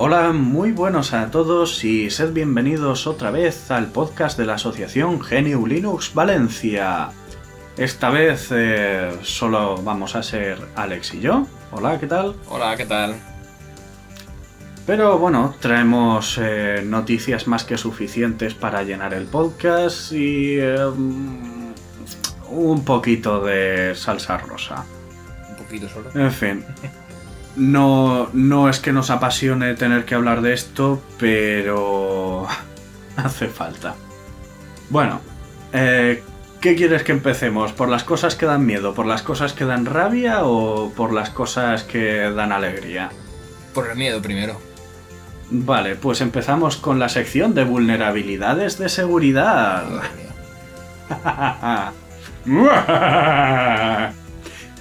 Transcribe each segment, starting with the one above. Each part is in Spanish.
Hola, muy buenos a todos y sed bienvenidos otra vez al podcast de la Asociación GNU Linux Valencia. Esta vez eh, solo vamos a ser Alex y yo. Hola, ¿qué tal? Hola, ¿qué tal? Pero bueno, traemos eh, noticias más que suficientes para llenar el podcast y eh, un poquito de salsa rosa. Un poquito solo. En fin. No, no es que nos apasione tener que hablar de esto, pero hace falta. Bueno, eh, ¿qué quieres que empecemos? ¿Por las cosas que dan miedo? ¿Por las cosas que dan rabia o por las cosas que dan alegría? Por el miedo primero. Vale, pues empezamos con la sección de vulnerabilidades de seguridad.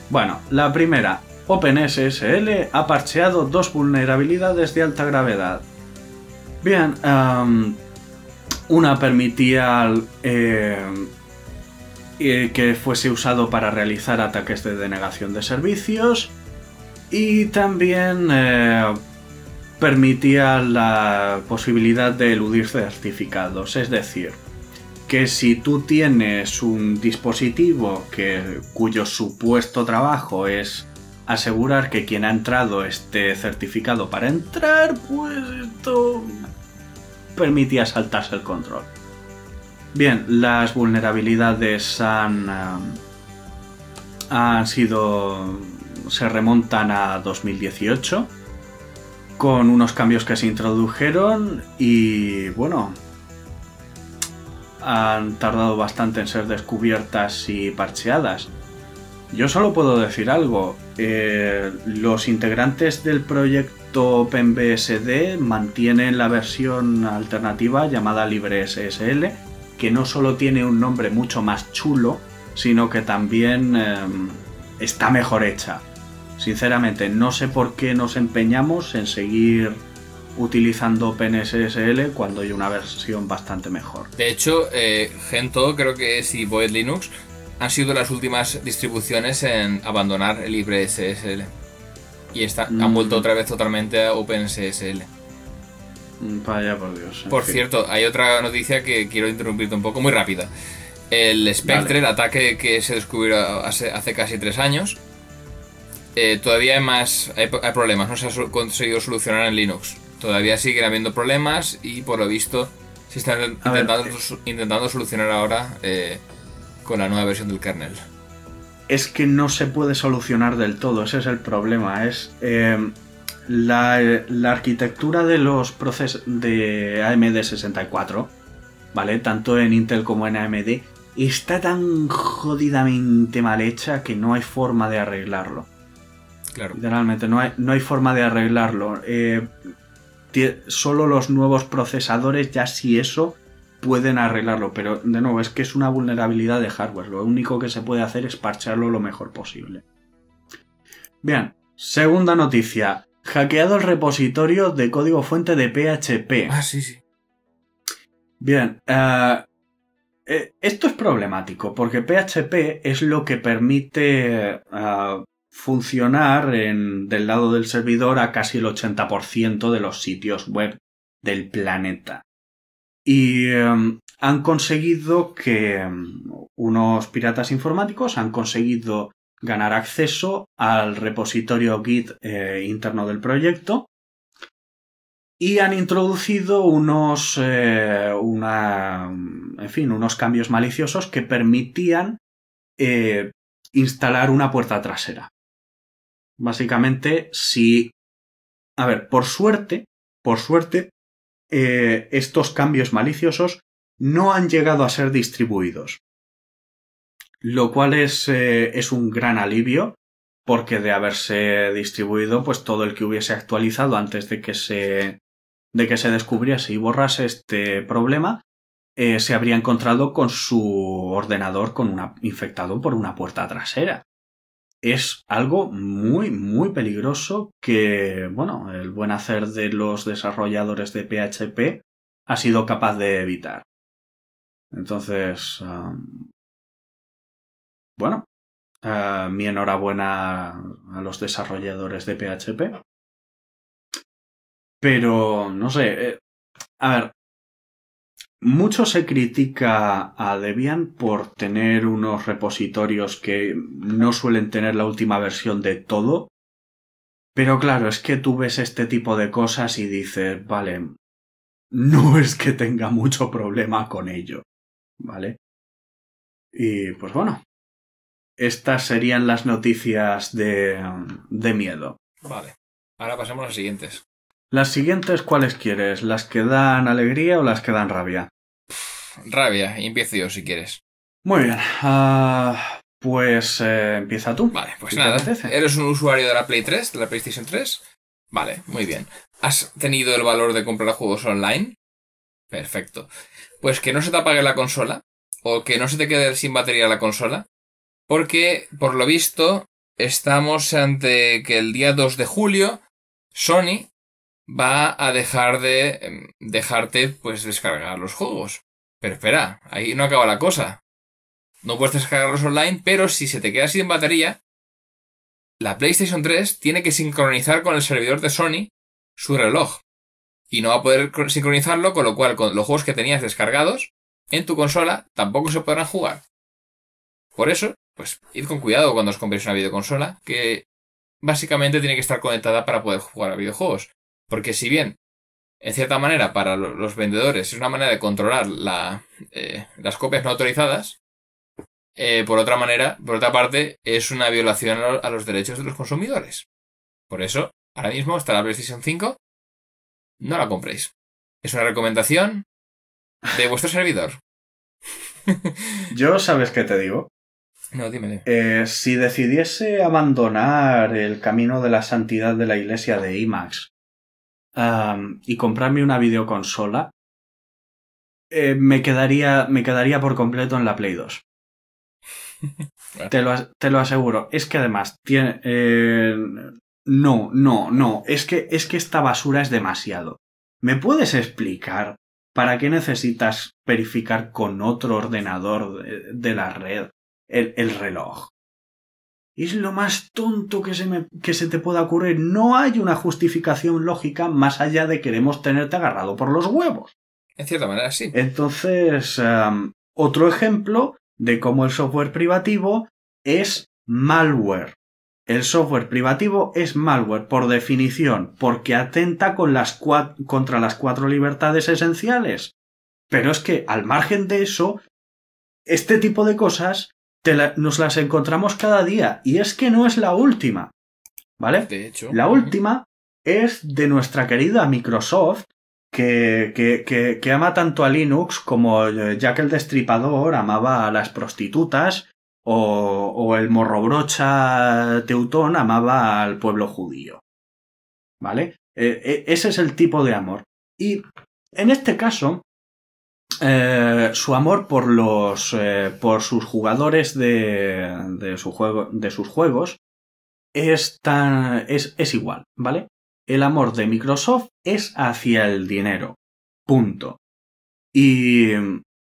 bueno, la primera. OpenSSL ha parcheado dos vulnerabilidades de alta gravedad. Bien, um, una permitía eh, eh, que fuese usado para realizar ataques de denegación de servicios y también eh, permitía la posibilidad de eludir certificados, es decir, que si tú tienes un dispositivo que, cuyo supuesto trabajo es asegurar que quien ha entrado esté certificado para entrar, pues esto permitía saltarse el control. Bien, las vulnerabilidades han, uh, han sido... se remontan a 2018 con unos cambios que se introdujeron y bueno, han tardado bastante en ser descubiertas y parcheadas. Yo solo puedo decir algo, eh, los integrantes del proyecto OpenBSD mantienen la versión alternativa llamada LibreSSL, que no solo tiene un nombre mucho más chulo, sino que también eh, está mejor hecha. Sinceramente, no sé por qué nos empeñamos en seguir utilizando OpenSSL cuando hay una versión bastante mejor. De hecho, eh, Gento, creo que es y Void Linux, han sido las últimas distribuciones en abandonar el LibreSSL. Y está, Mm. han vuelto otra vez totalmente a OpenSSL. Mm, Vaya por Dios. Por fin. cierto, hay otra noticia que quiero interrumpirte un poco, muy rápida. El Spectre, el ataque que se descubrió hace, hace casi tres años, eh, todavía hay más hay, hay problemas, no se ha conseguido solucionar en Linux. Todavía siguen habiendo problemas y por lo visto se están ver, su- intentando solucionar ahora eh, con la nueva versión del kernel. es que no se puede solucionar del todo, ese es el problema. Es eh, la, la arquitectura de los procesos de AMD 64, ¿vale? Tanto en Intel como en AMD, está tan jodidamente mal hecha que no hay forma de arreglarlo. Claro. Literalmente, no hay, no hay forma de arreglarlo. Eh, solo los nuevos procesadores, ya si eso, pueden arreglarlo. Pero de nuevo, es que es una vulnerabilidad de hardware. Lo único que se puede hacer es parcharlo lo mejor posible. Bien, segunda noticia. Hackeado el repositorio de código fuente de PHP. Ah, sí, sí. Bien, eh, eh, esto es problemático porque PHP es lo que permite eh, funcionar en- del lado del servidor a casi el 80% de los sitios web del planeta. Y eh, han conseguido que eh, unos piratas informáticos han conseguido ganar acceso al repositorio Git eh, interno del proyecto y han introducido unos eh, una en fin unos cambios maliciosos que permitían eh, instalar una puerta trasera. Básicamente si a ver por suerte por suerte eh, estos cambios maliciosos no han llegado a ser distribuidos lo cual es, eh, es un gran alivio porque de haberse distribuido, pues todo el que hubiese actualizado antes de que se, de que se descubriese y borrase este problema, eh, se habría encontrado con su ordenador con infectado por una puerta trasera. Es algo muy, muy peligroso que, bueno, el buen hacer de los desarrolladores de PHP ha sido capaz de evitar. Entonces, bueno, mi enhorabuena a los desarrolladores de PHP. Pero, no sé, eh, a ver, mucho se critica a Debian por tener unos repositorios que no suelen tener la última versión de todo. Pero claro, es que tú ves este tipo de cosas y dices, vale, no es que tenga mucho problema con ello. ¿Vale? Y pues bueno, estas serían las noticias de, de miedo. Vale. Ahora pasemos a las siguientes. ¿Las siguientes cuáles quieres? ¿Las que dan alegría o las que dan rabia? Rabia, empiezo yo si quieres. Muy bien. Ah, pues eh, empieza tú. Vale, pues nada. ¿Eres un usuario de la Play 3, de la PlayStation 3? Vale, muy bien. ¿Has tenido el valor de comprar juegos online? Perfecto. Pues que no se te apague la consola o que no se te quede sin batería la consola. Porque, por lo visto, estamos ante que el día 2 de julio Sony va a dejar de em, dejarte pues descargar los juegos. Pero espera, ahí no acaba la cosa. No puedes descargarlos online, pero si se te queda sin batería, la PlayStation 3 tiene que sincronizar con el servidor de Sony su reloj y no va a poder sincronizarlo, con lo cual con los juegos que tenías descargados en tu consola tampoco se podrán jugar. Por eso, pues id con cuidado cuando os compréis una videoconsola, que básicamente tiene que estar conectada para poder jugar a videojuegos. Porque si bien, en cierta manera, para los vendedores es una manera de controlar la, eh, las copias no autorizadas, eh, por otra manera, por otra parte, es una violación a los derechos de los consumidores. Por eso, ahora mismo está la PlayStation 5 no la compréis. Es una recomendación de vuestro servidor. Yo, ¿sabes qué te digo? No, dime. Eh, si decidiese abandonar el camino de la santidad de la iglesia de IMAX y comprarme una videoconsola, eh, me, quedaría, me quedaría por completo en la Play 2. te, lo, te, lo, aseguro. Es que además tiene, eh, no, no, no, es que, es que esta basura es demasiado. ¿Me puedes explicar para qué necesitas verificar con otro ordenador de, la red el, el, reloj? Es lo más tonto que se, me, que se te pueda ocurrir. No hay una justificación lógica más allá de queremos tenerte agarrado por los huevos. En cierta manera, sí. Entonces, otro ejemplo de cómo el software privativo es malware. El software privativo es malware por definición, porque atenta con las contra las cuatro libertades esenciales. Pero es que, al margen de eso, este tipo de cosas nos las encontramos cada día, y es que no es la última. ¿Vale? De hecho. La última es de nuestra querida Microsoft, que, que, que, ama tanto a Linux como Jack el Destripador amaba a las prostitutas o, el morrobrocha teutón amaba al pueblo judío. ¿Vale? E, e, ese es el tipo de amor. Y en este caso, eh, su amor por los eh, por sus jugadores de, de, su juego, de sus juegos es, tan, es, es igual, ¿vale? El amor de Microsoft es hacia el dinero. Punto. Y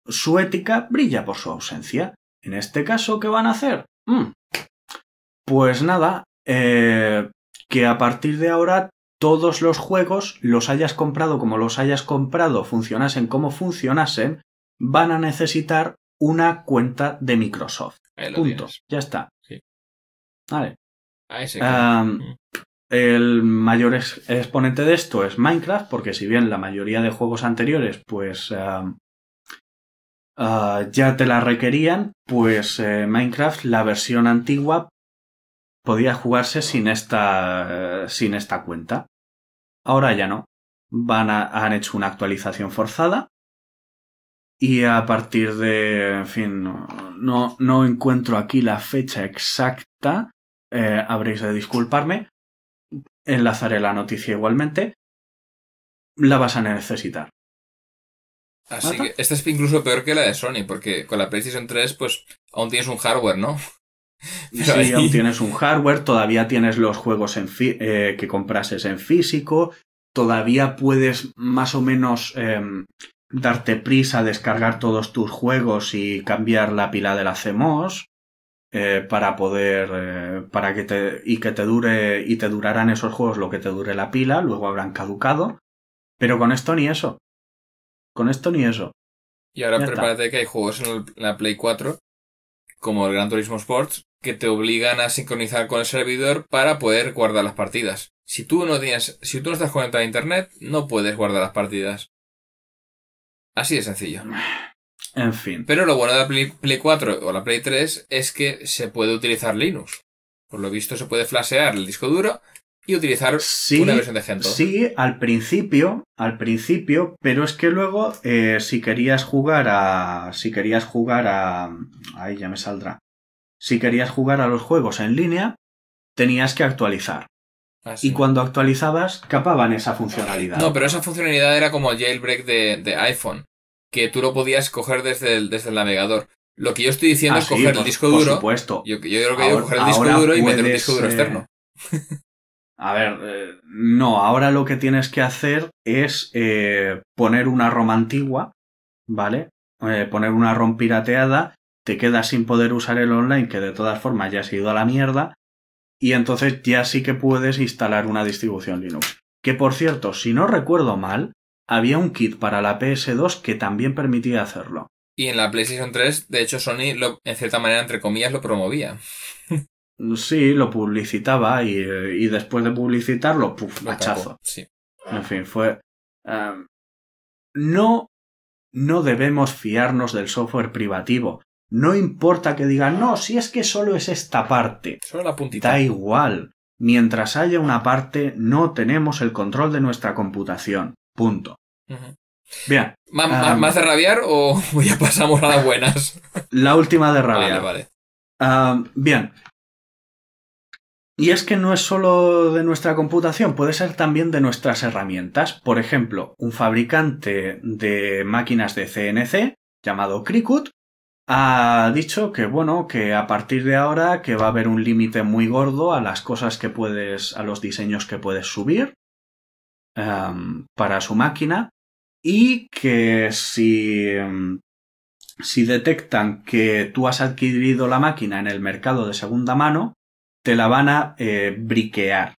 su ética brilla por su ausencia. En este caso, ¿qué van a hacer? Mm. Pues nada, eh, que a partir de ahora todos los juegos, los hayas comprado como los hayas comprado, funcionasen como funcionasen, van a necesitar una cuenta de Microsoft. Punto. Ya está. Vale. Mm. el mayor exponente de esto es Minecraft, porque si bien la mayoría de juegos anteriores, pues Ah, ya te la requerían, pues eh, Minecraft, la versión antigua, podía jugarse sin esta, sin esta cuenta. Ahora ya no. Van a, han hecho una actualización forzada y a partir de, en fin, no, no, encuentro aquí la fecha exacta, eh, habréis de disculparme. Enlazaré la noticia igualmente. La vas a necesitar. Así que esta es incluso peor que la de Sony, porque con la PlayStation 3, pues aún tienes un hardware, ¿no? Pero Sí, ahí- aún tienes un hardware, todavía tienes los juegos en fi- eh, que comprases en físico, todavía puedes más o menos em, darte prisa a descargar todos tus juegos y cambiar la pila de la CMOS eh, para poder eh, para que te y que te dure y te durarán esos juegos lo que te dure la pila, luego habrán caducado, pero con esto ni eso. Con esto ni eso. Y ahora Ya está. prepárate que hay juegos en la Play 4, como el Gran Turismo Sports, que te obligan a sincronizar con el servidor para poder guardar las partidas. Si tú no tienes, si tú no estás conectado a internet, no puedes guardar las partidas. Así de sencillo. En fin. Pero lo bueno de la Play, Play 4 o la Play 3 es que se puede utilizar Linux. Por lo visto se puede flashear el disco duro y utilizar Sí, una versión de Gentoo. Sí, al principio, al principio, pero es que luego, eh, si querías jugar a. Si querías jugar a. Ahí ya me saldrá. Si querías jugar a los juegos en línea, tenías que actualizar. Así. Y cuando actualizabas, capaban esa funcionalidad. No, pero esa funcionalidad era como el jailbreak de, de iPhone, que tú lo podías coger desde el, desde el navegador. Lo que yo estoy diciendo Ah, es sí, coger por- el disco por duro. supuesto. Yo, yo creo que Ahora- yo coger el disco duro y meter un puedes, disco duro eh, externo. A ver, eh, no, ahora lo que tienes que hacer es eh, poner una ROM antigua, ¿vale? Eh, poner una ROM pirateada, te quedas sin poder usar el online, que de todas formas ya se ha ido a la mierda, y entonces ya sí que puedes instalar una distribución Linux. Que por cierto, si no recuerdo mal, había un kit para la PS2 que también permitía hacerlo. Y en la PlayStation 3, de hecho, Sony, en cierta manera, entre comillas, lo promovía. Sí, lo publicitaba y, eh, y después de publicitarlo, puf, machazo. Sí. En fin, fue. em, no, no debemos fiarnos del software privativo. No importa que digan, no, si es que solo es esta parte. Solo la puntita. Da igual. Mientras haya una parte, no tenemos el control de nuestra computación. Punto. Bien, ¿Ma- Ah. ma- ¿Más de rabiar o ya pasamos a las buenas? la última de rabia. Vale, vale. Ah, bien. Y es que no es solo de nuestra computación, puede ser también de nuestras herramientas. Por ejemplo, un fabricante de máquinas de CNC llamado Cricut ha dicho que bueno, que a partir de ahora que va a haber un límite muy gordo a las cosas que puedes, a los diseños que puedes subir em, para su máquina y que si em, si detectan que tú has adquirido la máquina en el mercado de segunda mano, te la van a eh, briquear.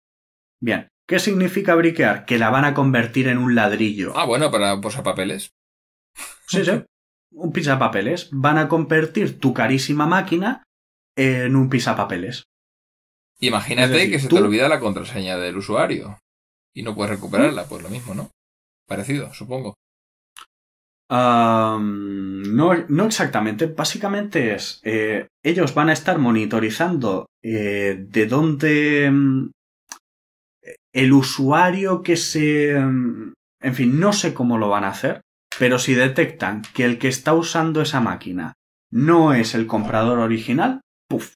Bien, ¿qué significa briquear? Que la van a convertir en un ladrillo. Ah, bueno, para papeles. Sí, sí. Un pisapapeles. Van a convertir tu carísima máquina en un pisapapeles. Imagínate decir, que se tú- te olvida la contraseña del usuario y no puedes recuperarla, pues lo mismo, ¿no? Parecido, supongo. No, no exactamente. Básicamente es. eh, ellos van a estar monitorizando eh, de dónde. mm, el usuario que se. mm, En fin, no sé cómo lo van a hacer. Pero si detectan que el que está usando esa máquina no es el comprador original, ¡puf!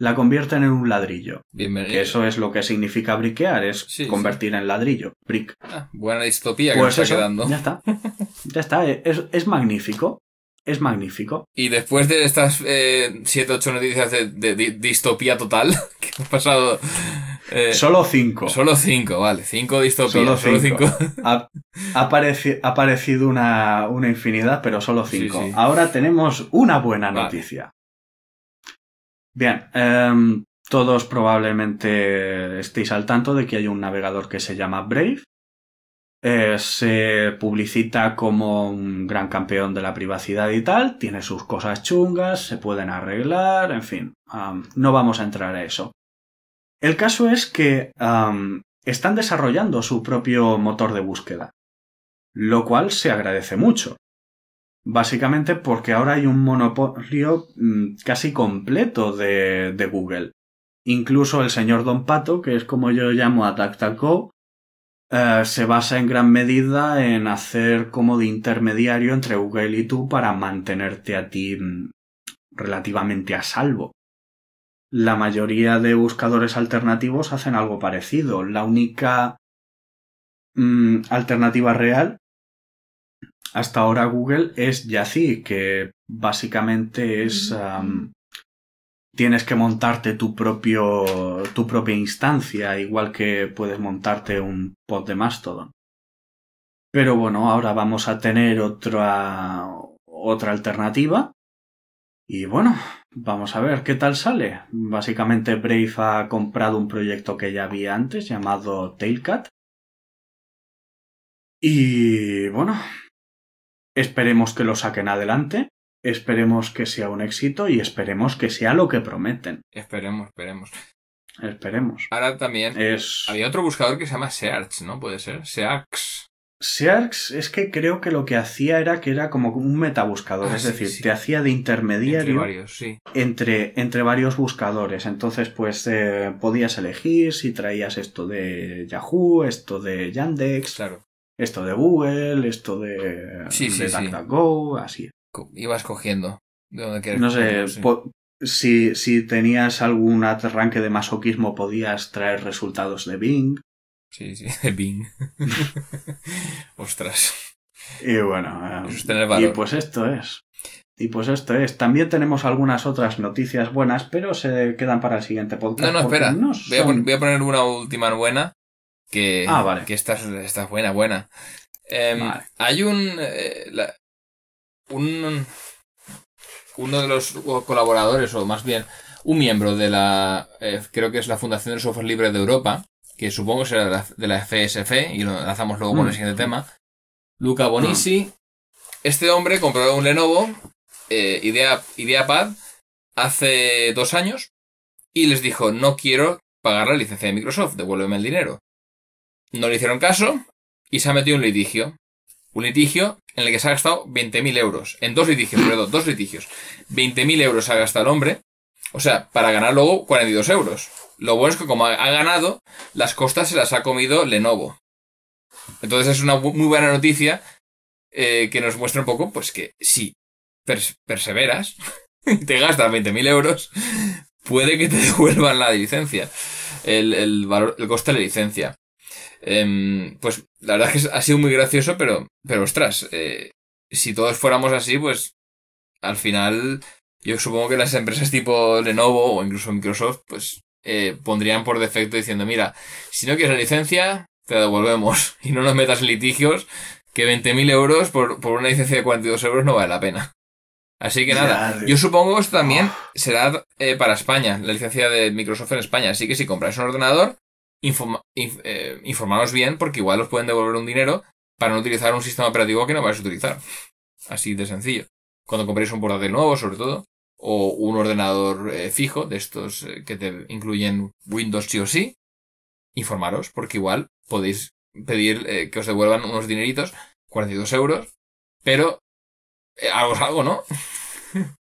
La convierten en un ladrillo. Bienvenido. Que eso es lo que significa briquear, es Sí, convertir en ladrillo. Brick. Ah, buena distopía que Pues nos está quedando. ya está. Ya está, es, es magnífico. Es magnífico. Y después de estas 7 8 noticias de, de di- distopía total, que hemos pasado... eh, Solo cinco. solo 5, vale. 5 distopías. Solo Solo cinco. 5. Ha, ha aparecido una, una infinidad, pero solo Sí, cinco. sí. Ahora tenemos una buena Vale. noticia. Bien, em, todos probablemente estéis al tanto de que hay un navegador que se llama Brave. Eh, se publicita como un gran campeón de la privacidad y tal, tiene sus cosas chungas, se pueden arreglar, en fin, no vamos a entrar a eso. El caso es que están desarrollando su propio motor de búsqueda, lo cual se agradece mucho. Básicamente porque ahora hay un monopolio mm, casi completo de, Google. Incluso el señor Don Pato, que es como yo llamo a DuckDuckGo, eh, se basa en gran medida en hacer como de intermediario entre Google y tú para mantenerte a ti mm, relativamente a salvo. la mayoría de buscadores alternativos hacen algo parecido. La única mm, alternativa real hasta ahora Google es Yazi, que básicamente es tienes que montarte tu propio tu propia instancia, igual que puedes montarte un pod de Mastodon. Pero bueno, ahora vamos a tener otra otra alternativa. Y bueno, vamos a ver qué tal sale. Básicamente Brave ha comprado un proyecto que ya había antes llamado Tailcat. Y bueno, esperemos que lo saquen adelante. Esperemos que sea un éxito y esperemos que sea lo que prometen. Esperemos, esperemos. Esperemos. Ahora también Es... había otro buscador que se llama Search, ¿no? Puede ser. Search. Search es que creo que lo que hacía era que era como un metabuscador, Ah, es sí, decir, sí. te hacía de Entre intermediario varios, sí. entre, entre varios buscadores. Entonces, pues eh, podías elegir si traías esto de Yahoo, esto de Yandex, Claro. Esto de Google, esto de, Sí, sí, de sí. DuckDuckGo, así. Ibas cogiendo de donde quieres. No sé, si, si tenías algún arranque de masoquismo podías traer resultados de Bing. Sí, sí, de Bing. Ostras. Y bueno, eh, es y pues esto es. Y pues esto es. También tenemos algunas otras noticias buenas, pero se quedan para el siguiente podcast. No, no, espera. no Voy, a son- pon- voy a poner una última buena. Que, Ah, vale. que esta, es, esta es buena, buena. Em, Vale. Hay un, eh, la- un. Uno de los colaboradores, o más bien un miembro de la. eh, creo que es la Fundación del Software Libre de Europa, que supongo será de la, de la FSF, y lo lanzamos luego con el Mm. siguiente tema. Luca Bonisi. Este hombre compró un Lenovo eh, Idea, IdeaPad hace dos años y les dijo, no quiero pagar la licencia de Microsoft, devuélveme el dinero. No le hicieron caso y se ha metido un litigio. Un litigio en el que se ha gastado 20.000 euros. En dos litigios, perdón, dos litigios. 20.000 euros ha gastado el hombre. O sea, para ganar luego 42 euros. Lo bueno es que como ha ganado, las costas se las ha comido Lenovo. Entonces es una muy buena noticia eh, que nos muestra un poco, pues que si pers- perseveras y te gastas 20.000 euros, puede que te devuelvan la licencia, el, el valor, el coste de la licencia. Em, pues la verdad es que ha sido muy gracioso, pero, pero ostras, eh, si todos fuéramos así, pues al final yo supongo que las empresas tipo Lenovo o incluso Microsoft, pues eh, pondrían por defecto diciendo, mira, si no quieres la licencia, te la devolvemos y no nos metas en litigios que 20.000 euros por, por una licencia de 42 euros no vale la pena. Así que nada, yo supongo que esto también Oh. será eh, para España, la licencia de Microsoft en España. Así que si compráis un ordenador, informa- inf- eh, informaros bien porque igual os pueden devolver un dinero para no utilizar un sistema operativo que no vais a utilizar. Así de sencillo. Cuando compréis un portátil nuevo, sobre todo, o un ordenador eh, fijo de estos eh, que te incluyen Windows sí o sí, informaros porque igual podéis pedir que os devuelvan unos dineritos, 42 euros, pero algo algo, ¿no?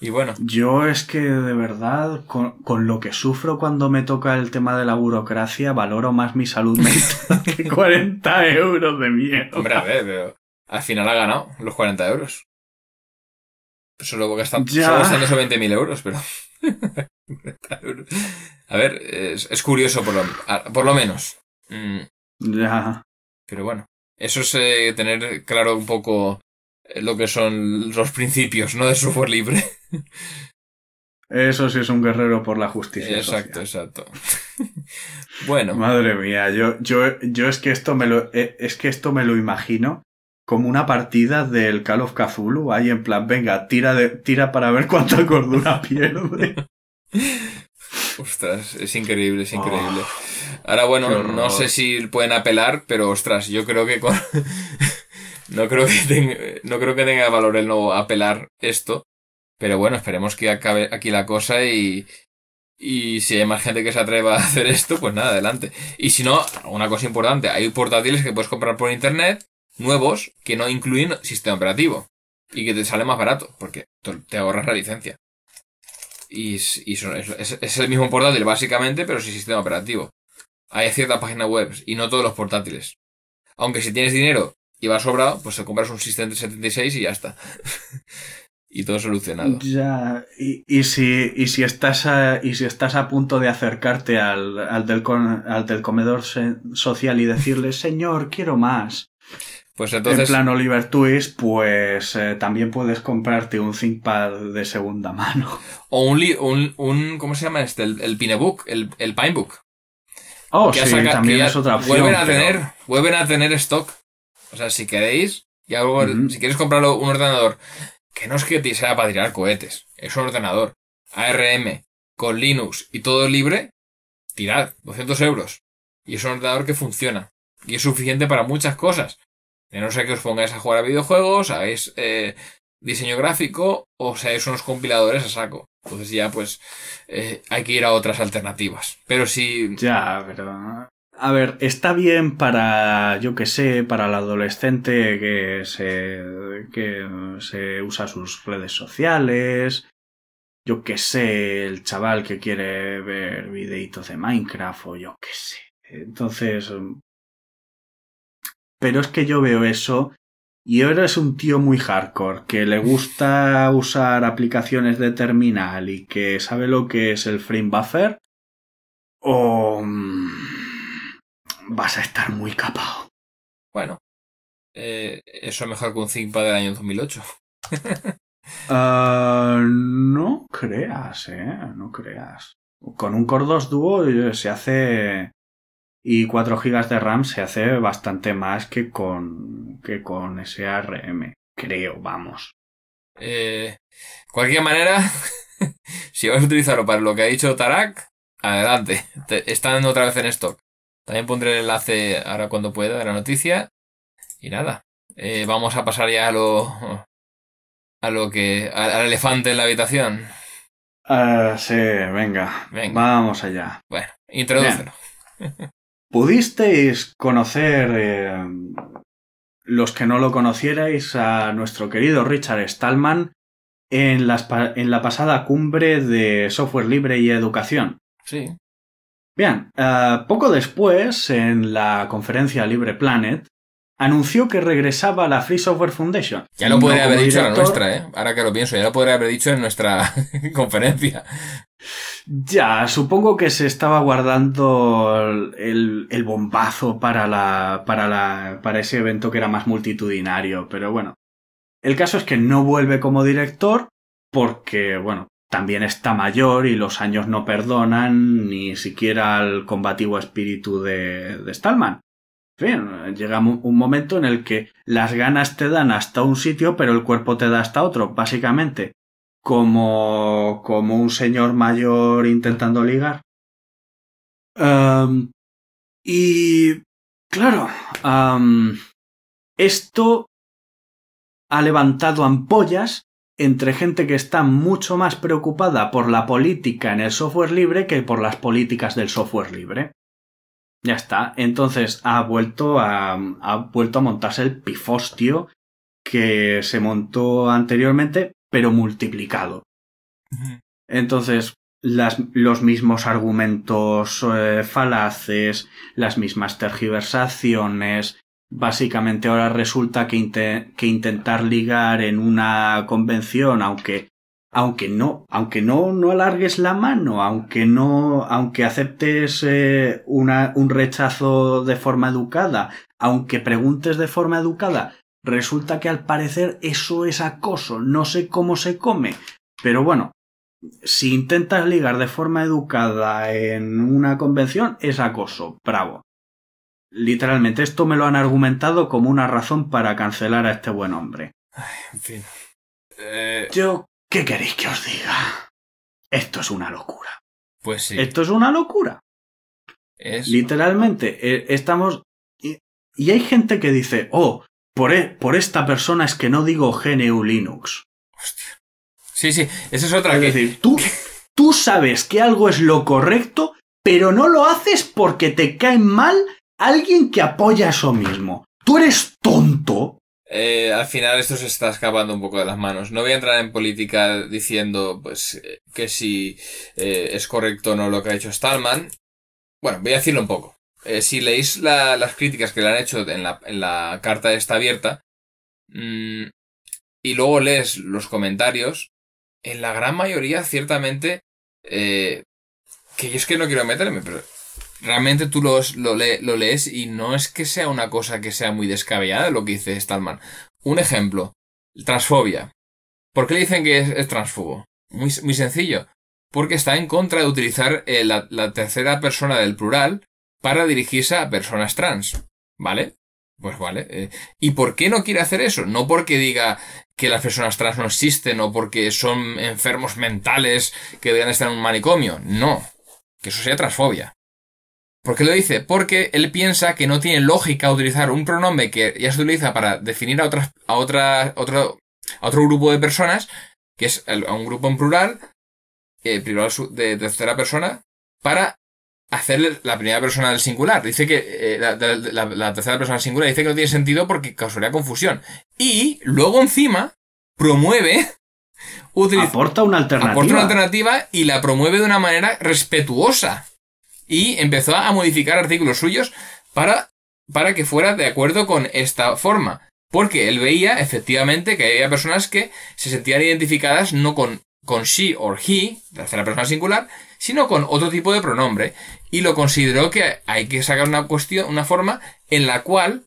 y bueno, Yo es que de verdad, con, con lo que sufro cuando me toca el tema de la burocracia, valoro más mi salud mental que 40 euros de mierda. hombre, a ver, pero al final ha ganado los 40 euros. Solo gastando, Ya. solo gastando esos 20.000 euros, pero... 40 euros. a ver, es, es curioso por lo, por lo menos. Mm, Ya. Pero bueno, eso es eh, tener claro un poco lo que son los principios, ¿no? De software libre. Eso sí es un guerrero por la justicia. exacto, social. exacto. bueno, Madre mía, yo, yo, yo es que esto me lo, eh, es que esto me lo imagino como una partida del Call of Cthulhu, ahí en plan, venga, tira de, tira para ver cuánta cordura pierde. ostras, es increíble, es Oh, increíble. Ahora, bueno, no sé si pueden apelar, pero ostras, yo creo que con... no, creo que tenga, no creo que tenga valor el no apelar esto. Pero bueno, esperemos que acabe aquí la cosa y, y si hay más gente que se atreva a hacer esto, pues nada, adelante. Y si no, una cosa importante, hay portátiles que puedes comprar por internet, nuevos, que no incluyen sistema operativo. Y que te sale más barato, porque te- ahorras la licencia. Y, y es- es el mismo portátil básicamente, pero sin sistema operativo. Hay ciertas páginas web y no todos los portátiles. Aunque si tienes dinero y vas sobrado, pues te compras un System 76 y ya está. y todo solucionado. Ya, y, y si, y, si estás a, y si estás a punto de acercarte al, al, del, con, al del comedor se- social y decirle, señor, quiero más. Pues entonces, en plan Oliver Twist, pues eh, también puedes comprarte un ThinkPad de segunda mano. o un, li- un, un, ¿cómo se llama este? El, el Pinebook, el, el Pinebook. Oh, que sí, saca- también que es otra opción. Vuelven a pero- tener, vuelven a tener stock. O sea, si queréis, ya luego, Ujú. si quieres comprarlo un ordenador, que no es que te sea para tirar cohetes, es un ordenador ARM con Linux y todo libre, tirad 200 euros. Y es un ordenador que funciona. Y es suficiente para muchas cosas. A no ser que os pongáis a jugar a videojuegos, hagáis eh, diseño gráfico o seáis unos compiladores a saco. Entonces ya pues eh, hay que ir a otras alternativas. Pero si Ya, pero... A ver, está bien para, yo que sé, para el adolescente que se, que se usa sus redes sociales, yo que sé, el chaval que quiere ver videitos de Minecraft o yo que sé. Entonces... Pero es que yo veo eso y ahora es un tío muy hardcore, que le gusta usar aplicaciones de terminal y que sabe lo que es el frame buffer, o mm, vas a estar muy capado. Bueno, eh, eso es mejor que un ThinkPad del año 2008. Ah, no creas, eh, no creas. Con un Core 2 Duo eh, se hace y 4 GB de RAM se hace bastante más que con que con ese ARM, creo, vamos. Eh, cualquier manera, si vas a utilizarlo para lo que ha dicho Tarak, adelante. Te- están otra vez en stock. También pondré el enlace ahora cuando pueda de la noticia. Y nada, eh, vamos a pasar ya a lo a lo que al, al elefante en la habitación. Ah, sí, venga, Venga. vamos allá. Bueno, introdúcelo. ¿Pudisteis conocer, eh, los que no lo conocierais, a nuestro querido Richard Stallman en, las en la pasada cumbre de software libre y educación? Sí. Bien, eh, poco después, en la conferencia Libre Planet, anunció que regresaba a la Free Software Foundation. Ya lo No podría haber dicho en la nuestra, ¿eh? Ahora que lo pienso, ya lo podría haber dicho en nuestra conferencia. Ya, supongo que se estaba guardando el, el bombazo para, la, para, la, para ese evento que era más multitudinario, pero bueno. El caso es que no vuelve como director porque, bueno, también está mayor y los años no perdonan ni siquiera al combativo espíritu de, de Stallman. En fin, llega un momento en el que las ganas te dan hasta un sitio, pero el cuerpo te da hasta otro, básicamente como, como un señor mayor intentando ligar. Y claro, esto ha levantado ampollas entre gente que está mucho más preocupada por la política en el software libre que por las políticas del software libre. Ya está. Entonces ha vuelto a, ha vuelto a montarse el pifostio que se montó anteriormente, pero multiplicado. Entonces, las- los mismos argumentos eh, falaces, las mismas tergiversaciones. Básicamente ahora resulta que, inte- que intentar ligar en una convención, aunque, aunque no, aunque no, no alargues la mano, aunque no, aunque aceptes eh, un rechazo de forma educada, aunque preguntes de forma educada, resulta que al parecer eso es acoso, no sé cómo se come, pero bueno, si intentas ligar de forma educada en una convención, es acoso. Bravo. Literalmente, esto me lo han argumentado como una razón para cancelar a este buen hombre. En fin. Eh, Yo, ¿qué queréis que os diga? Esto es una locura. pues sí. Esto es una locura. Es, Literalmente, eh, estamos... Y, y hay gente que dice, oh, por, e- por esta persona es que no digo GNU Linux. sí, sí. Esa es otra Es que. decir, tú, tú sabes que algo es lo correcto, pero no lo haces porque te cae mal alguien que apoya eso mismo. Tú eres tonto. Eh, al final esto se está escapando un poco de las manos. No voy a entrar en política diciendo pues que si eh, es correcto o no lo que ha hecho Stallman. Bueno, voy a decirlo un poco. Eh, si leéis la- las críticas que le han hecho en la, carta esta abierta, mm, y luego lees los comentarios, en la gran mayoría, ciertamente, que yo es que no quiero meterme, pero realmente tú los, lo, lo, lees y no es que sea una cosa que sea muy descabellada lo que dice Stallman. Un ejemplo, transfobia. ¿Por qué le dicen que es, transfobo? Muy, muy, sencillo. Porque está en contra de utilizar eh, la, la, tercera persona del plural para dirigirse a personas trans. ¿Vale? Pues vale. Eh, ¿Y por qué no quiere hacer eso? No porque diga que las personas trans no existen o porque son enfermos mentales que deberían estar en un manicomio. No. Que eso sea transfobia. ¿Por qué lo dice? Porque él piensa que no tiene lógica utilizar un pronombre que ya se utiliza para definir a otras, a otra, otro, a otro grupo de personas, que es a un grupo en plural, eh, plural de tercera persona, para hacer la primera persona del singular. Dice que eh, la, tercera persona del singular dice que no tiene sentido porque causaría confusión. Y luego encima promueve aporta una alternativa. Aporta una alternativa y la promueve de una manera respetuosa y empezó a modificar artículos suyos para, para que fuera de acuerdo con esta forma. Porque él veía efectivamente que había personas que se sentían identificadas no con, con she or he, tercera persona singular, sino con otro tipo de pronombre. Y lo consideró que hay que sacar una cuestión, una forma en la cual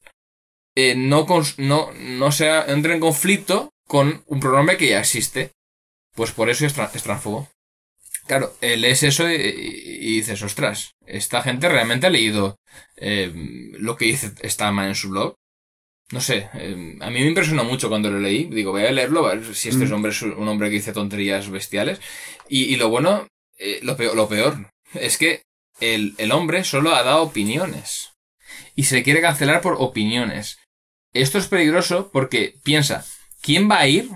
eh, no, no, no se entre en conflicto con un pronombre que ya existe. Pues por eso es, transfobo. Claro, lees eso y, dices, ostras, esta gente realmente ha leído eh, lo que dice Stallman en su blog. No sé, eh, a mí me impresionó mucho cuando lo leí. Digo, voy a leerlo, a ver si este mm. hombre es un hombre que dice tonterías bestiales. Y, lo bueno, eh, lo, peor, lo peor, es que el, el hombre solo ha dado opiniones. Y se le quiere cancelar por opiniones. Esto es peligroso porque piensa, ¿quién va a ir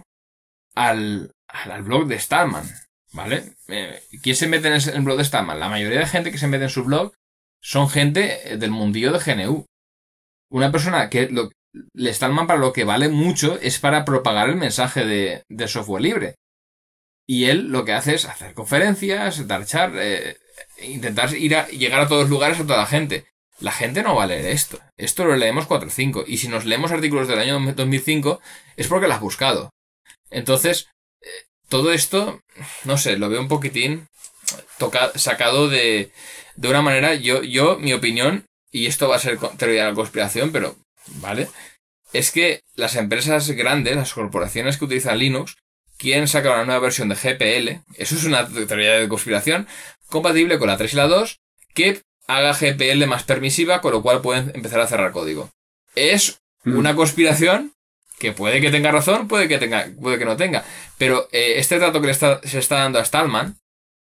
al, al blog de Stallman? ¿Vale? Eh, ¿Quién se mete en el blog de Stallman? La mayoría de gente que se mete en su blog son gente eh, del mundillo de GNU. Una persona que lo, le Stallman para lo que vale mucho es para propagar el mensaje de, software libre. Y él lo que hace es hacer conferencias, dar char, eh, intentar ir a, llegar a todos los lugares a toda la gente. La gente no va a leer esto. Esto lo leemos 4 o 5. Y si nos leemos artículos del año 2005 es porque lo has buscado. Entonces, todo esto, no sé, lo veo un poquitín sacado de, de una manera, yo, yo, mi opinión, y esto va a ser teoría de la conspiración, pero, ¿vale? Es que las empresas grandes, las corporaciones que utilizan Linux, quieren sacar una nueva versión de GPL, eso es una teoría de conspiración, compatible con la 3 y la 2, que haga GPL más permisiva, con lo cual pueden empezar a cerrar código. Es mm. una conspiración que puede que tenga razón, puede que tenga, puede que no tenga. Pero eh, este trato que le está, se está dando a Stallman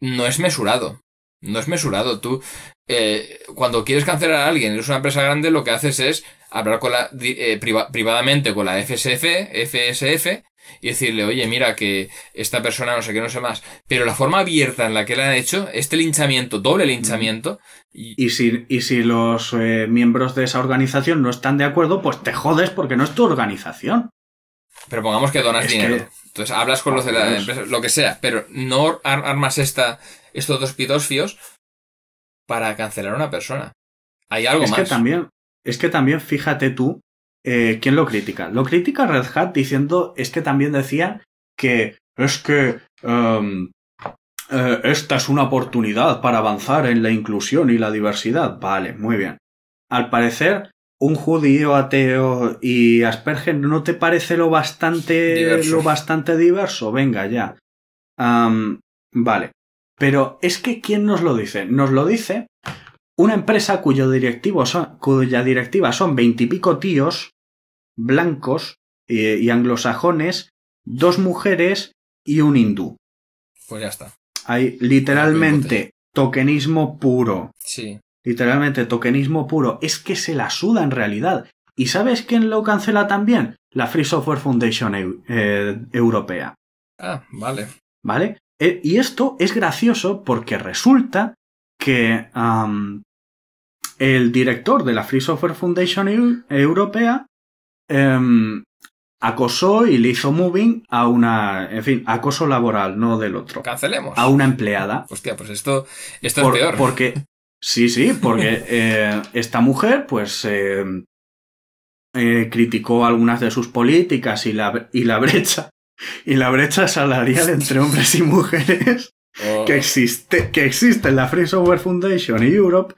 no es mesurado. No es mesurado. Tú, eh, cuando quieres cancelar a alguien, eres una empresa grande, lo que haces es hablar con la, eh, privadamente con la FSF, FSF, y decirle, oye, mira que esta persona no sé qué, no sé más. Pero la forma abierta en la que le han hecho, este linchamiento, doble linchamiento. Y, si, y si los eh, miembros de esa organización no están de acuerdo, pues te jodes porque no es tu organización. Pero pongamos que donas dinero. Entonces hablas con los de la empresa, lo que sea, pero no armas esta, estos dos pitosfios para cancelar a una persona. Hay algo es más. Que también, es que también, fíjate tú, eh, ¿quién lo critica? Lo critica Red Hat diciendo, es que también decía que es que em, eh, esta es una oportunidad para avanzar en la inclusión y la diversidad. Vale, muy bien. Al parecer, un judío ateo y Asperger no te parece lo bastante diverso. lo bastante diverso. Venga, ya. vale. Pero es que ¿quién nos lo dice? Nos lo dice una empresa cuyo directivo son, cuya directiva son veintipico tíos blancos eh, y anglosajones, dos mujeres y un hindú. Pues ya está. Hay literalmente tokenismo puro. Sí. Literalmente tokenismo puro. Es que se la suda en realidad. ¿Y sabes quién lo cancela también? La Free Software Foundation eh, Europea. Ah, vale. ¿Vale? Eh, y esto es gracioso porque resulta que el director de la Free Software Foundation Europea Em, acosó y le hizo moving a una, en fin, acoso laboral, no del otro. Cancelemos. A una empleada. Hostia, pues esto, esto es peor. Porque, sí, sí, porque eh, esta mujer, pues, em, eh, criticó algunas de sus políticas y la, y la brecha y la brecha salarial entre hombres y mujeres Oh, que existe, que existe en la Free Software Foundation y Europe,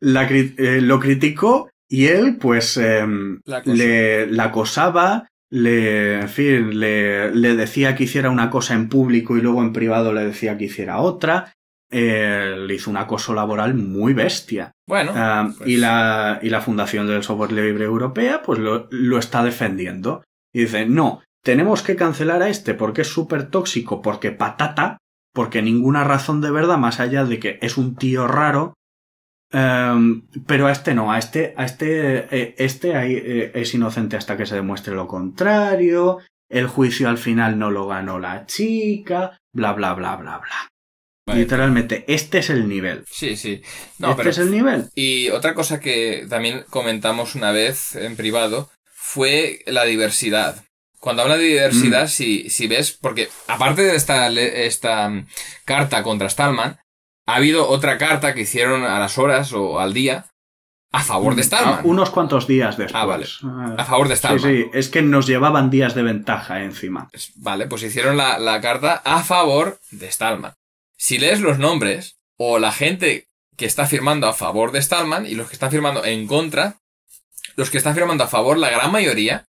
la eh, lo criticó y él, pues, em, La le la acosaba, le, en fin, le, le decía que hiciera una cosa en público y luego en privado le decía que hiciera otra. Eh, le hizo un acoso laboral muy bestia. bueno, Ah, pues- y, la, y la Fundación del Software Libre Europea pues lo, lo está defendiendo. Y dice, no, tenemos que cancelar a este porque es súper tóxico, porque patata, porque ninguna razón de verdad más allá de que es un tío raro. Em, pero a este no, a este, a este, eh, este ahí, eh, es inocente hasta que se demuestre lo contrario. El juicio al final no lo ganó la chica, bla bla bla bla bla. vale. Literalmente, este es el nivel. Sí, sí. No, este pero es el nivel. Y otra cosa que también comentamos una vez en privado fue la diversidad. Cuando habla de diversidad, si, si ves, porque aparte de esta, esta mm, carta contra Stallman, ha habido otra carta que hicieron a las horas o al día a favor de Stallman. Ah, unos cuantos días después. Ah, vale. Ah, A favor de Sí, Stallman. sí, es que nos llevaban días de ventaja encima. Vale, pues hicieron la, la carta a favor de Stallman. Si lees los nombres o la gente que está firmando a favor de Stallman y los que están firmando en contra, los que están firmando a favor, la gran mayoría,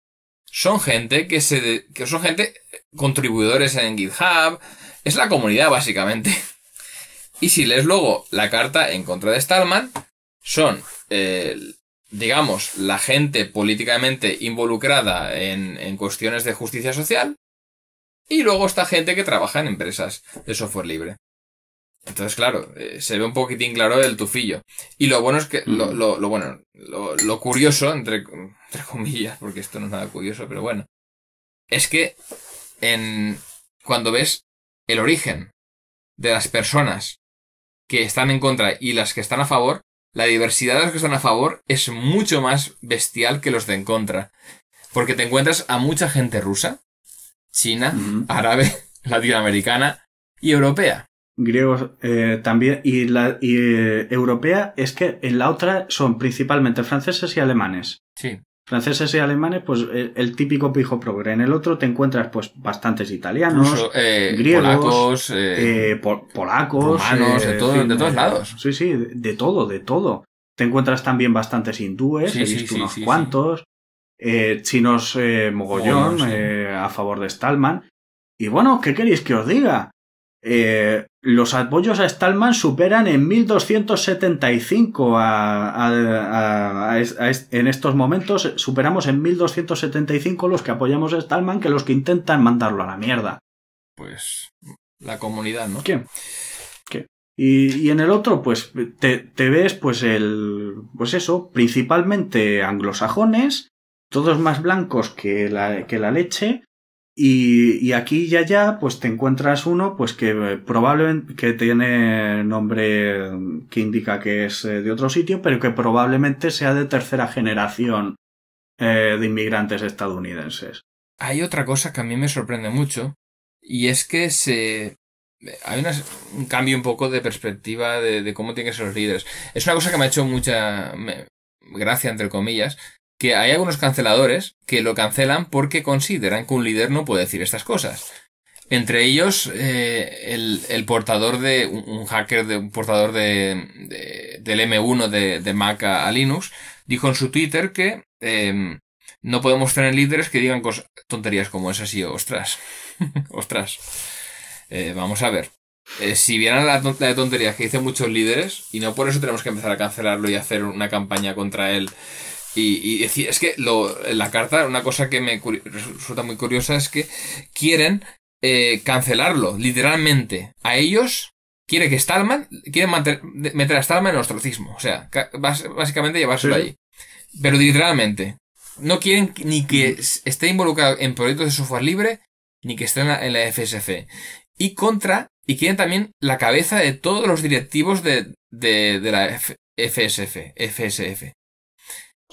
son gente que se que son gente contribuidores en GitHub, es la comunidad básicamente. Y si lees luego la carta en contra de Stallman, son eh, digamos, la gente políticamente involucrada en, en cuestiones de justicia social, y luego esta gente que trabaja en empresas de software libre. Entonces, claro, eh, se ve un poquitín claro el tufillo. Y lo bueno es que, lo, lo, lo bueno, lo, lo curioso, entre, entre comillas, porque esto no es nada curioso, pero bueno, es que en, cuando ves el origen de las personas que están en contra y las que están a favor, la diversidad de los que están a favor es mucho más bestial que los de en contra. Porque te encuentras a mucha gente rusa, china, árabe, latinoamericana y europea. Griegos eh, también. Y la y, eh, europea es que en la otra son principalmente franceses y alemanes. Sí. Franceses y alemanes, pues el, el típico pijo progre. En el otro te encuentras pues bastantes italianos, eh, griegos, polacos, eh, eh, po- polacos, rumanos, de eh, todo- en fin, de todos eh, lados. Sí, sí, de, de todo, de todo. Te encuentras también bastantes hindúes, Sí, he visto sí, unos sí, cuantos, eh, chinos eh, mogollón, eh, a favor de Stallman. Y bueno, ¿qué queréis que os diga? Eh, los apoyos a Stallman superan en 1275 a, a- a- en estos momentos superamos en 1275 los que apoyamos a Stallman que los que intentan mandarlo a la mierda. pues la comunidad, ¿no? ¿Qué? ¿Qué? Y, y en el otro, pues, te, te ves, pues, el. Pues eso, principalmente anglosajones, todos más blancos que la, que la leche. Y, aquí y allá, pues te encuentras uno, pues que eh, probablemente que tiene nombre que indica que es eh, de otro sitio, pero que probablemente sea de tercera generación eh, de inmigrantes estadounidenses. Hay otra cosa que a mí me sorprende mucho y es que se hay un cambio un poco de perspectiva de, de cómo tienen que ser los líderes. Es una cosa que me ha hecho mucha me- gracia, entre comillas, que hay algunos canceladores que lo cancelan porque consideran que un líder no puede decir estas cosas. Entre ellos, eh, el, portador de, un, hacker, de, un portador de, de- del M1 de, Mac a, Linux, dijo en su Twitter que em, no podemos tener líderes que digan tonterías como esas y ostras, ostras. Eh, vamos a ver. Eh, si vieran la, la de tonterías que dicen muchos líderes, y no por eso tenemos que empezar a cancelarlo y hacer una campaña contra él. Y, y decir, es que lo, en la carta, una cosa que me resulta muy curiosa es que quieren eh, cancelarlo, literalmente. A ellos quiere que Stallman, quieren meter a Stallman en ostracismo. O sea, básicamente llevárselo Sí, allí. Pero literalmente. No quieren ni que s- esté involucrado en proyectos de software libre, ni que esté en la, en la FSF. Y contra, y quieren también la cabeza de todos los directivos de, de, de la F- FSF, FSF.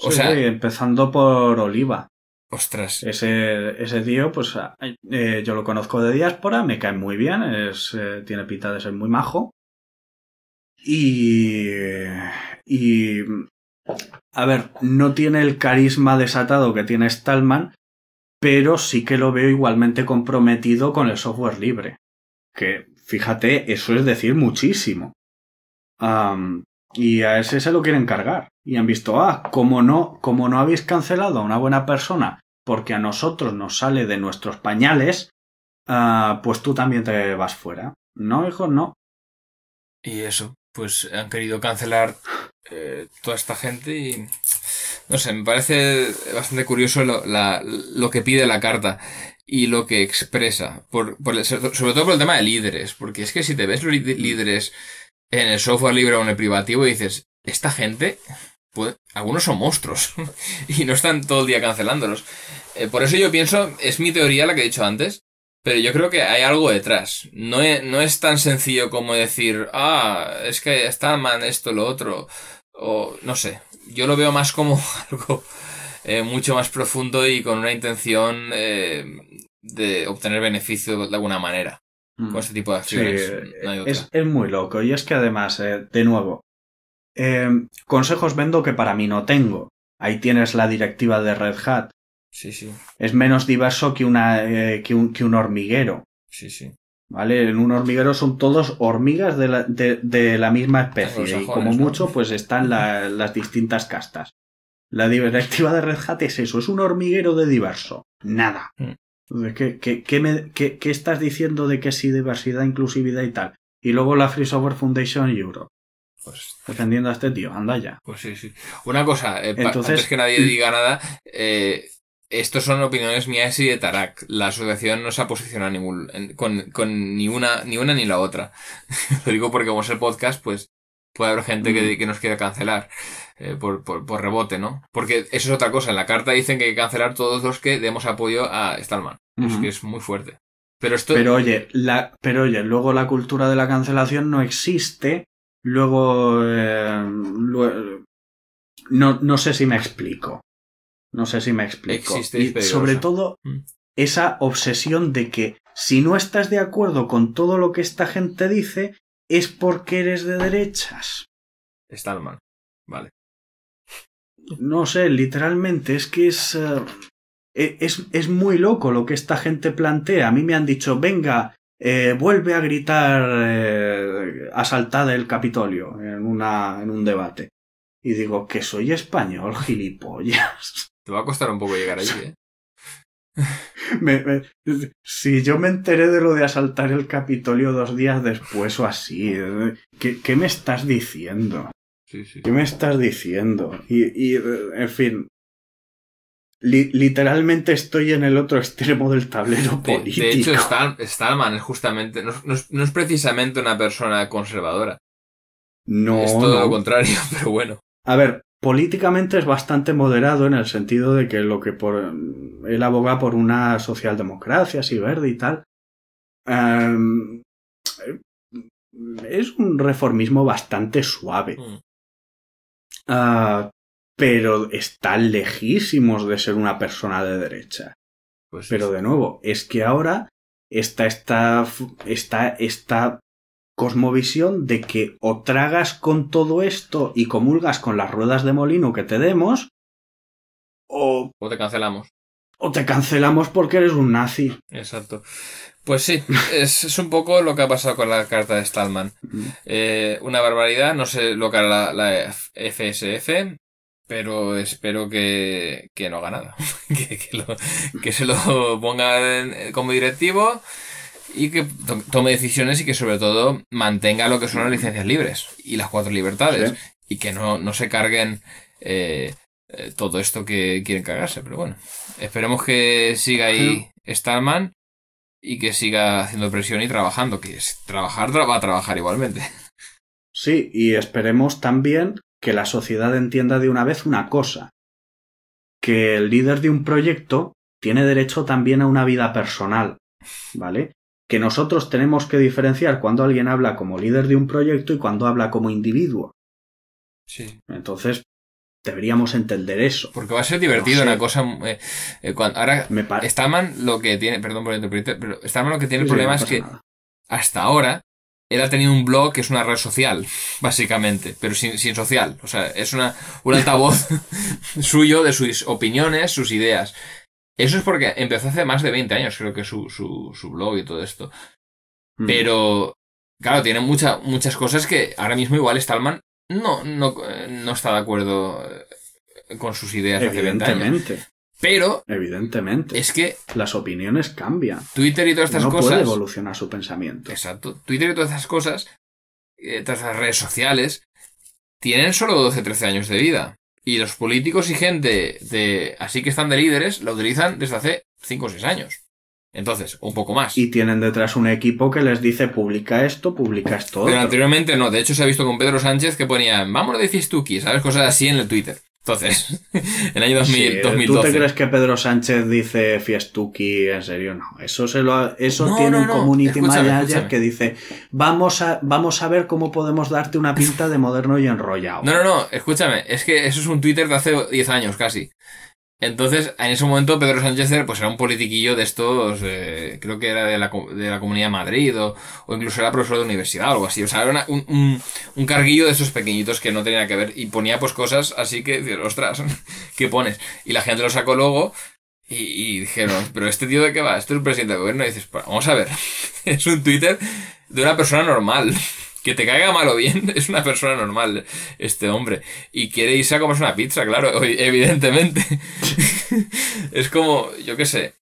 O Sí, sea, empezando por Oliva. ostras. Ese, ese tío, pues eh, yo lo conozco de diáspora, me cae muy bien, es, eh, tiene pinta de ser muy majo. Y, y A ver, no tiene el carisma desatado que tiene Stallman, pero sí que lo veo igualmente comprometido con el software libre. Que, fíjate, eso es decir muchísimo. y a ese se lo quieren cargar. Y han visto, ah, como no, como no habéis cancelado a una buena persona porque a nosotros nos sale de nuestros pañales, ah, pues tú también te vas fuera. No, hijo, no. Y eso, pues han querido cancelar eh, toda esta gente y no sé, me parece bastante curioso lo, lo que pide la carta y lo que expresa, por, sobre todo por el tema de líderes, porque es que si te ves los líderes en el software libre o en el privativo y dices, esta gente, algunos son monstruos y no están todo el día cancelándolos. Eh, por eso yo pienso, es mi teoría la que he dicho antes, pero yo creo que hay algo detrás. No es, no es tan sencillo como decir, ah, es que está mal esto, lo otro, o no sé. Yo lo veo más como algo eh, mucho más profundo y con una intención eh, de obtener beneficio de alguna manera. Con mm. este tipo de acciones. es, es, muy loco. Y es que además, de nuevo, consejos vendo que para mí no tengo. Ahí tienes la directiva de Red Hat. Sí, sí. Es menos diverso que, una, eh, que, un, que un hormiguero. Sí, sí. ¿Vale? En un hormiguero son todos hormigas de la, de, la misma especie. y como mucho, pues están las distintas castas. La directiva de Red Hat es eso, es un hormiguero de diverso. Nada. Mm. ¿Qué, qué, qué, me, qué, ¿Qué, estás diciendo de que sí, diversidad, inclusividad y tal? Y luego la Free Software Foundation Europe. Pues, defendiendo a este tío, anda ya. Pues sí, sí. Una cosa, eh, Entonces, antes que nadie diga nada, eh, estos son opiniones mías y de Tarak. La asociación no se ha posicionado ningún, con, con ni, una, ni una ni la otra. Lo digo porque como es el podcast, pues puede haber gente que, mm. que nos quiera cancelar eh, por, por, por, rebote, ¿no? Porque eso es otra cosa. En la carta dicen que hay que cancelar todos los que demos apoyo a Stallman. Es que es muy fuerte. Pero esto... Pero oye, la, pero oye, luego la cultura de la cancelación no existe Luego, eh, no, no, sé si me explico. No sé si me explico. y sobre todo, mm. esa obsesión de que si no estás de acuerdo con todo lo que esta gente dice, es porque eres de derechas. Está mal. Vale. No sé, literalmente, es que es, eh, e, es, es muy loco lo que esta gente plantea. A mí me han dicho, venga, eh, vuelve a gritar eh, asaltada el Capitolio en, una, en un debate. Y digo, que soy español, gilipollas. Te va a costar un poco llegar allí, ¿eh? si yo me enteré de lo de asaltar el Capitolio dos días después o así, ¿qué, qué me estás diciendo? Sí, sí. ¿Qué me estás diciendo? Y, y en fin, literalmente estoy en el otro extremo del tablero político. De, hecho, Stallman es justamente, no, es, precisamente una persona conservadora. No. Es todo lo contrario, pero bueno. A ver, políticamente es bastante moderado en el sentido de que lo que por él aboga por una socialdemocracia así verde y tal. Em, es un reformismo bastante suave. Mm. Ah, pero están lejísimos de ser una persona de derecha. Pues pero de nuevo, es que ahora está esta, está esta cosmovisión de que o tragas con todo esto y comulgas con las ruedas de molino que te demos, o... O te cancelamos. O te cancelamos porque eres un nazi. Exacto. Pues sí, es, un poco lo que ha pasado con la carta de Stallman. Eh, una barbaridad, no sé lo que hará la, la FSF, pero espero que, que no haga nada. que, que, lo, que, se lo ponga como directivo y que tome decisiones y que sobre todo mantenga lo que son las licencias libres y las cuatro libertades y que no, no se carguen eh, eh, todo esto que quieren cargarse. Pero bueno, esperemos que siga ahí Stallman y que siga haciendo presión y trabajando, que es trabajar va a trabajar igualmente. Sí, y esperemos también que la sociedad entienda de una vez una cosa, que el líder de un proyecto tiene derecho también a una vida personal, ¿vale? Que nosotros tenemos que diferenciar cuando alguien habla como líder de un proyecto y cuando habla como individuo. Sí. Entonces, deberíamos entender eso. Porque va a ser divertido una cosa. Eh, eh, cuando, ahora, Me lo que tiene, perdón por interpretar, pero Starman lo que tiene el problema es que hasta ahora él ha tenido un blog que es una red social, básicamente, pero sin, sin social. O sea, es una, un altavoz suyo de sus opiniones, sus ideas. Eso es porque empezó hace más de 20 años, creo que su, su, su blog y todo esto. Mm. Pero, claro, tiene mucha, muchas cosas que ahora mismo igual Stallman no, no, eh, no está de acuerdo eh, con sus ideas de hace 20 años. Pero evidentemente. es que Las opiniones cambian. Twitter y todas estas no puede cosas... evolucionar su pensamiento. Exacto. Twitter y todas esas cosas, eh, todas esas redes sociales, tienen solo 12, 13 años de vida. Y los políticos y gente de así que están de líderes la utilizan desde hace 5 o 6 años. Entonces, un poco más. Y tienen detrás un equipo que les dice publica esto, publica esto. Pero otro". anteriormente no. De hecho, se ha visto con Pedro Sánchez que ponía, vámonos de Fistuki, ¿sabes? Cosas así en el Twitter. Entonces, en el año 2000, Sí, ¿Tú 2012. te crees que Pedro Sánchez dice Fiestuki? En serio, no. Eso se lo ha- eso No, tiene no, un no. community Escúchame, manager escúchame. que dice vamos a, vamos a ver cómo podemos darte una pinta de moderno y enrollado. No, no, no, escúchame, es que eso es un Twitter de hace 10 años casi. Entonces, en ese momento Pedro Sánchez pues era un politiquillo de estos, eh, creo que era de la, de la Comunidad de Madrid o, o incluso era profesor de universidad o algo así. O sea, era un, un, un carguillo de esos pequeñitos que no tenía que ver y ponía pues cosas así que, ostras, ¿qué pones? Y la gente lo sacó luego y, y dijeron, pero este tío de qué va, este es el presidente del gobierno y dices, "Pues, vamos a ver, es un Twitter de una persona normal. Que te caiga mal o bien, es una persona normal este hombre. Y quiere irse a comerse una pizza, claro, evidentemente. es como, yo qué sé.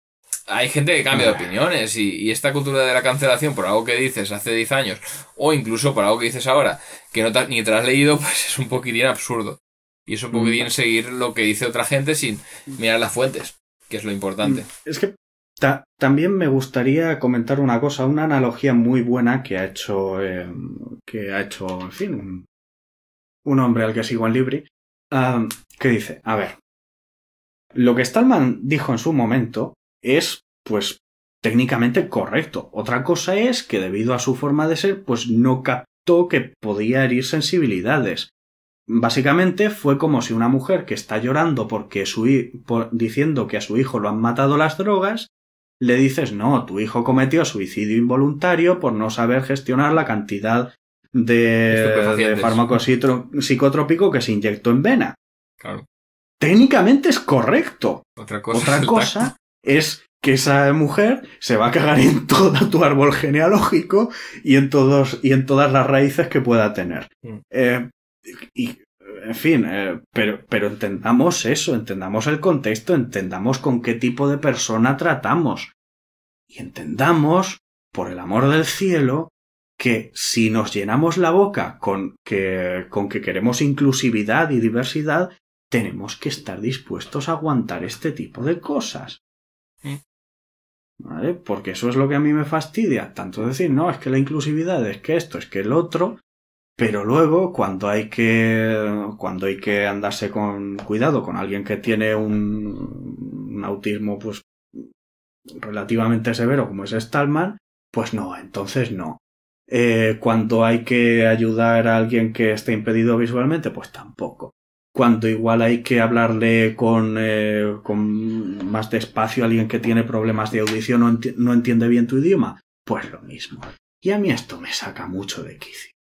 Hay gente que cambia de opiniones y, y esta cultura de la cancelación por algo que dices hace 10 años o incluso por algo que dices ahora que no te- ni te has leído, pues es un poquitín absurdo. Y es un poquitín seguir lo que dice otra gente sin mirar las fuentes, que es lo importante. Es que ta- también me gustaría comentar una cosa, una analogía muy buena que ha hecho, eh, que ha hecho, en fin, un, un hombre al que sigo en Libri, que dice, a ver, lo que Stallman dijo en su momento es, pues, técnicamente correcto. Otra cosa es que debido a su forma de ser, pues no captó que podía herir sensibilidades. Básicamente fue como si una mujer que está llorando porque su por- diciendo que a su hijo lo han matado las drogas, le dices no, tu hijo cometió suicidio involuntario por no saber gestionar la cantidad de, de fármaco psicotrópico que se inyectó en vena. Claro. Técnicamente es correcto. Otra cosa es que esa mujer se va a cagar en todo tu árbol genealógico y en todos y en todas las raíces que pueda tener. Mm. Eh, y en fin, eh, pero, pero entendamos eso, entendamos el contexto, entendamos con qué tipo de persona tratamos. Y entendamos, por el amor del cielo, que si nos llenamos la boca con que, con que queremos inclusividad y diversidad, tenemos que estar dispuestos a aguantar este tipo de cosas. Mm. ¿Vale? Porque eso es lo que a mí me fastidia. Tanto decir, no, es que la inclusividad, es que esto, es que el otro. Pero luego, cuando hay que. cuando hay que andarse con cuidado con alguien que tiene un, autismo, pues relativamente severo, como es Stallman, pues no, entonces no. Eh, cuando hay que ayudar a alguien que esté impedido visualmente, pues tampoco. Cuando igual hay que hablarle con, eh, con más despacio a alguien que tiene problemas de audición o enti- no entiende bien tu idioma, pues lo mismo. Y a mí esto me saca mucho de quicio.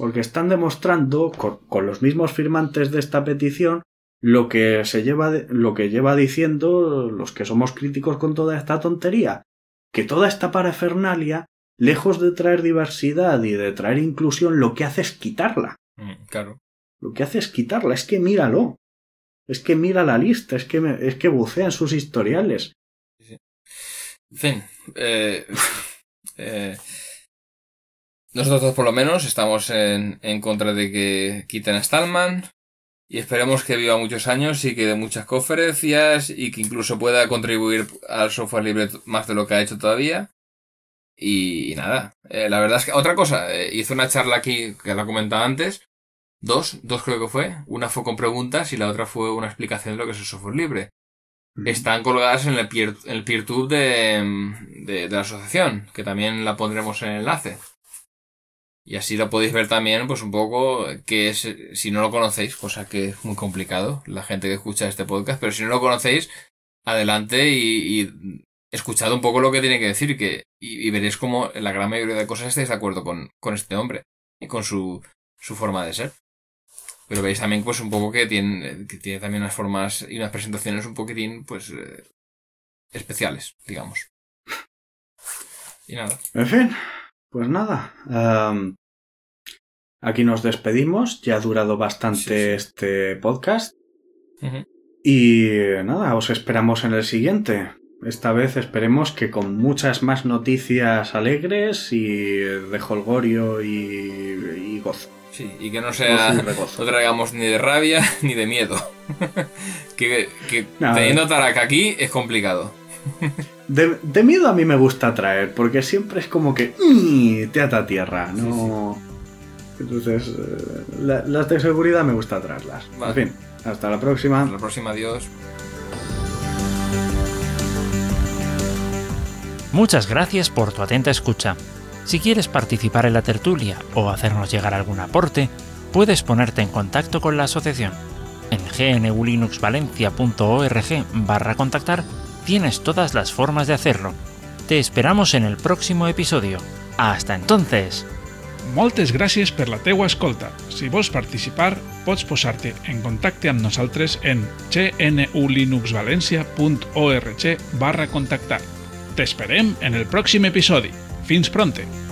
Porque están demostrando, con, con los mismos firmantes de esta petición, lo que se lleva, lo que lleva diciendo los que somos críticos con toda esta tontería. Que toda esta parafernalia, lejos de traer diversidad y de traer inclusión, lo que hace es quitarla. Mm, Claro. Lo que hace es quitarla, es que míralo. Es que mira la lista, es que, me- es que bucea en sus historiales. En fin, eh, eh, nosotros dos por lo menos estamos en, en contra de que quiten a Stallman y esperemos que viva muchos años y que dé muchas conferencias y que incluso pueda contribuir al software libre más de lo que ha hecho todavía. Y, nada, eh, la verdad es que otra cosa, eh, hizo una charla aquí que la comentaba antes, dos, dos creo que fue, una fue con preguntas y la otra fue una explicación de lo que es el software libre están colgadas en el peer, en el PeerTube de, de, de la asociación, que también la pondremos en el enlace. Y así lo podéis ver también, pues un poco, que es, si no lo conocéis, cosa que es muy complicado, la gente que escucha este podcast, pero si no lo conocéis, adelante y, y escuchad un poco lo que tiene que decir que, y, veréis como la gran mayoría de cosas estáis de acuerdo con, con este hombre y con su, su forma de ser. Pero veis también pues un poco que tiene, que tiene también unas formas y unas presentaciones un poquitín pues eh, especiales, digamos. Y nada. En fin, pues nada. aquí nos despedimos. Ya ha durado bastante este podcast. Y nada, os esperamos en el siguiente. Esta vez esperemos que con muchas más noticias alegres y de holgorio y, gozo. Sí, y que no sea. No traigamos ni de rabia ni de miedo. que que teniendo Taraka aquí es complicado. De, miedo a mí me gusta traer, porque siempre es como que. Te ata a tierra, ¿no? Entonces, eh, las de seguridad me gusta traerlas. En fin, hasta la próxima. Hasta la próxima, adiós. Muchas gracias por tu atenta escucha. Si quieres participar en la tertulia o hacernos llegar algún aporte, puedes ponerte en contacto con la asociación. En gnulinuxvalencia.org barra contactar tienes todas las formas de hacerlo. Te esperamos en el próximo episodio. Hasta entonces! Moltes gràcies per la teua escolta. Si vols participar, pots posar-te en contacte amb nosaltres en gnulinuxvalencia.org barra contactar. T'esperem en el pròxim episodi. Fins pronte!